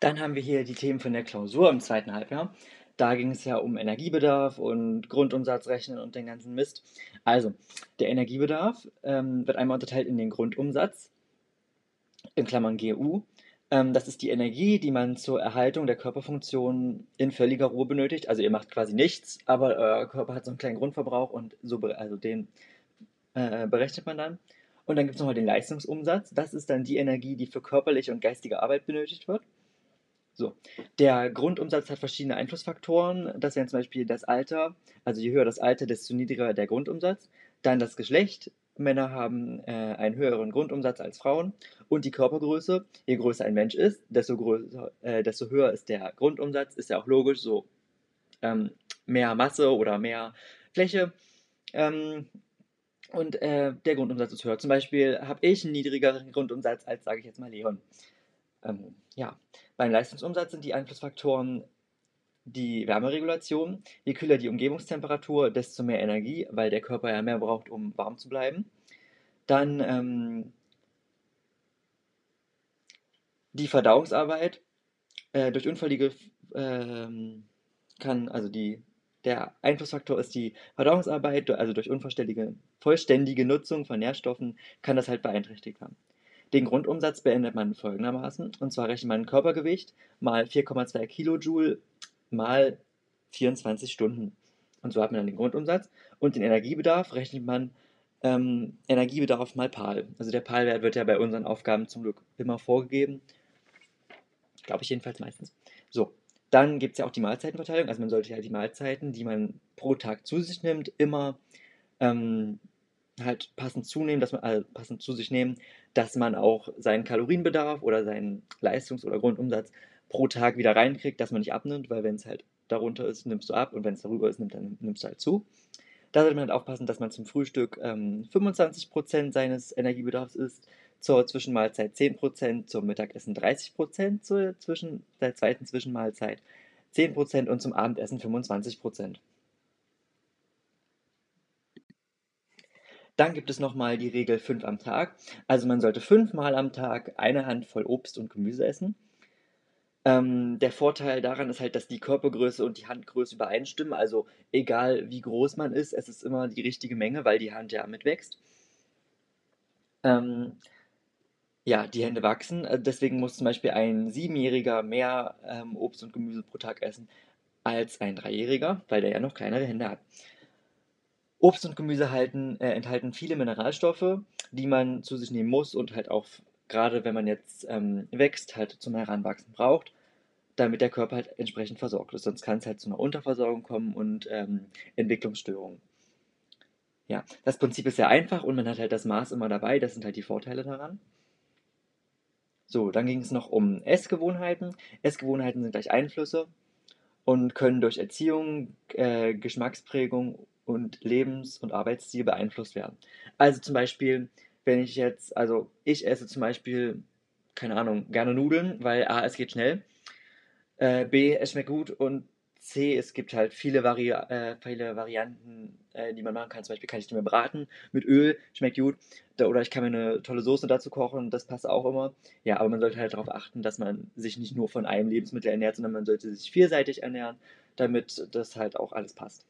Dann haben wir hier die Themen von der Klausur im zweiten Halbjahr. Da ging es ja um Energiebedarf und Grundumsatz rechnen und den ganzen Mist. Also, der Energiebedarf ähm, wird einmal unterteilt in den Grundumsatz, in Klammern GU. Ähm, das ist die Energie, die man zur Erhaltung der Körperfunktion in völliger Ruhe benötigt. Also ihr macht quasi nichts, aber euer Körper hat so einen kleinen Grundverbrauch und so, also den äh, berechnet man dann. Und dann gibt es nochmal den Leistungsumsatz. Das ist dann die Energie, die für körperliche und geistige Arbeit benötigt wird. So, der Grundumsatz hat verschiedene Einflussfaktoren. Das wären zum Beispiel das Alter. Also je höher das Alter, desto niedriger der Grundumsatz. Dann das Geschlecht. Männer haben äh, einen höheren Grundumsatz als Frauen. Und die Körpergröße. Je größer ein Mensch ist, desto, größer, äh, desto höher ist der Grundumsatz. Ist ja auch logisch. So ähm, mehr Masse oder mehr Fläche. Ähm, und äh, der Grundumsatz ist höher. Zum Beispiel habe ich einen niedrigeren Grundumsatz als, sage ich jetzt mal, Leon. Ähm, ja, beim Leistungsumsatz sind die Einflussfaktoren die Wärmeregulation. Je kühler die Umgebungstemperatur, desto mehr Energie, weil der Körper ja mehr braucht, um warm zu bleiben. Dann ähm, die Verdauungsarbeit. Äh, durch Unfallige ähm, kann, also die, der Einflussfaktor ist die Verdauungsarbeit, also durch unvollständige vollständige Nutzung von Nährstoffen kann das halt beeinträchtigt haben. Den Grundumsatz beendet man folgendermaßen, und zwar rechnet man Körpergewicht mal 4,2 Kilojoule mal 24 Stunden. Und so hat man dann den Grundumsatz. Und den Energiebedarf rechnet man ähm, Energiebedarf mal PAL. Also der PAL-Wert wird ja bei unseren Aufgaben zum Glück immer vorgegeben. Glaube ich jedenfalls meistens. So, dann gibt es ja auch die Mahlzeitenverteilung. Also man sollte ja die Mahlzeiten, die man pro Tag zu sich nimmt, immer ähm, halt passend zunehmen, dass man also passend zu sich nehmen, dass man auch seinen Kalorienbedarf oder seinen Leistungs- oder Grundumsatz pro Tag wieder reinkriegt, dass man nicht abnimmt, weil wenn es halt darunter ist, nimmst du ab und wenn es darüber ist, dann nimmst du halt zu. Da sollte man halt aufpassen, dass man zum Frühstück ähm, 25% seines Energiebedarfs isst, zur Zwischenmahlzeit 10%, zum Mittagessen 30%, zur Zwischen der zweiten Zwischenmahlzeit 10% und zum Abendessen 25%. Dann gibt es nochmal die Regel 5 am Tag. Also man sollte fünfmal am Tag eine Handvoll Obst und Gemüse essen. Ähm, der Vorteil daran ist halt, dass die Körpergröße und die Handgröße übereinstimmen. Also egal wie groß man ist, es ist immer die richtige Menge, weil die Hand ja mitwächst. Ähm, ja, die Hände wachsen. Äh, deswegen muss zum Beispiel ein Siebenjähriger mehr ähm, Obst und Gemüse pro Tag essen als ein Dreijähriger, weil der ja noch kleinere Hände hat. Obst und Gemüse halten, äh, enthalten viele Mineralstoffe, die man zu sich nehmen muss und halt auch gerade wenn man jetzt ähm, wächst, halt zum Heranwachsen braucht, damit der Körper halt entsprechend versorgt ist. Sonst kann es halt zu einer Unterversorgung kommen und ähm, Entwicklungsstörungen. Ja, das Prinzip ist sehr einfach und man hat halt das Maß immer dabei. Das sind halt die Vorteile daran. So, dann ging es noch um Essgewohnheiten. Essgewohnheiten sind gleich Einflüsse und können durch Erziehung, äh, Geschmacksprägung und Lebens- und Arbeitsstil beeinflusst werden. Also zum Beispiel, wenn ich jetzt, also ich esse zum Beispiel, keine Ahnung, gerne Nudeln, weil A, es geht schnell, äh, B, es schmeckt gut und C, es gibt halt viele, Vari äh, viele Varianten, äh, die man machen kann. Zum Beispiel kann ich die mir braten mit Öl, schmeckt gut. Da, oder ich kann mir eine tolle Soße dazu kochen, das passt auch immer. Ja, aber man sollte halt darauf achten, dass man sich nicht nur von einem Lebensmittel ernährt, sondern man sollte sich vielseitig ernähren, damit das halt auch alles passt.